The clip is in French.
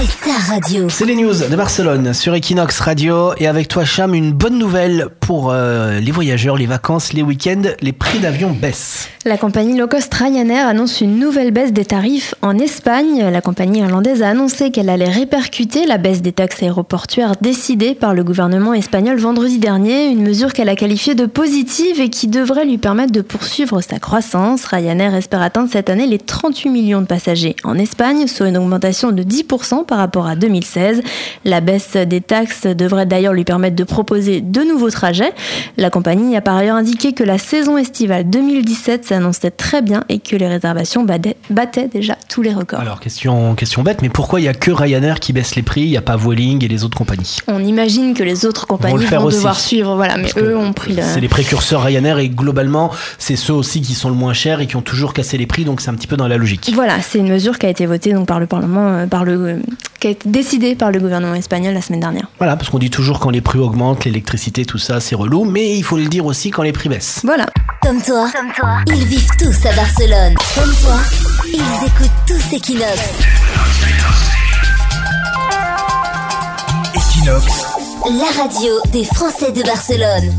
c'est ta radio. C'est les news de Barcelone sur Equinox Radio et avec toi Cham, une bonne nouvelle pour euh, les voyageurs, les vacances, les week-ends, les prix d'avion baissent. La compagnie low cost Ryanair annonce une nouvelle baisse des tarifs en Espagne. La compagnie irlandaise a annoncé qu'elle allait répercuter la baisse des taxes aéroportuaires décidée par le gouvernement espagnol vendredi dernier, une mesure qu'elle a qualifiée de positive et qui devrait lui permettre de poursuivre sa croissance. Ryanair espère atteindre cette année les 38 millions de passagers en Espagne, soit une augmentation de 10% par rapport à 2016. La baisse des taxes devrait d'ailleurs lui permettre de proposer de nouveaux trajets. La compagnie a par ailleurs indiqué que la saison estivale 2017 s'annonçait très bien et que les réservations battaient déjà tous les records. Alors, question, question bête, mais pourquoi il n'y a que Ryanair qui baisse les prix Il n'y a pas Vueling et les autres compagnies? On imagine que les autres compagnies vont, devoir suivre, voilà, mais eux ont pris le... C'est les précurseurs Ryanair et globalement, c'est ceux aussi qui sont le moins chers et qui ont toujours cassé les prix, donc c'est un petit peu dans la logique. Voilà, c'est une mesure qui a été votée donc par le Parlement, euh, par le, qui a été décidée par le gouvernement espagnol la semaine dernière. Voilà, parce qu'on dit toujours quand les prix augmentent, l'électricité, tout ça, c'est relou, mais il faut le dire aussi quand les prix baissent. Voilà. Comme toi, Comme toi, ils vivent tous à Barcelone. Comme toi, ils écoutent tous Equinox. Equinox. La radio des Français de Barcelone.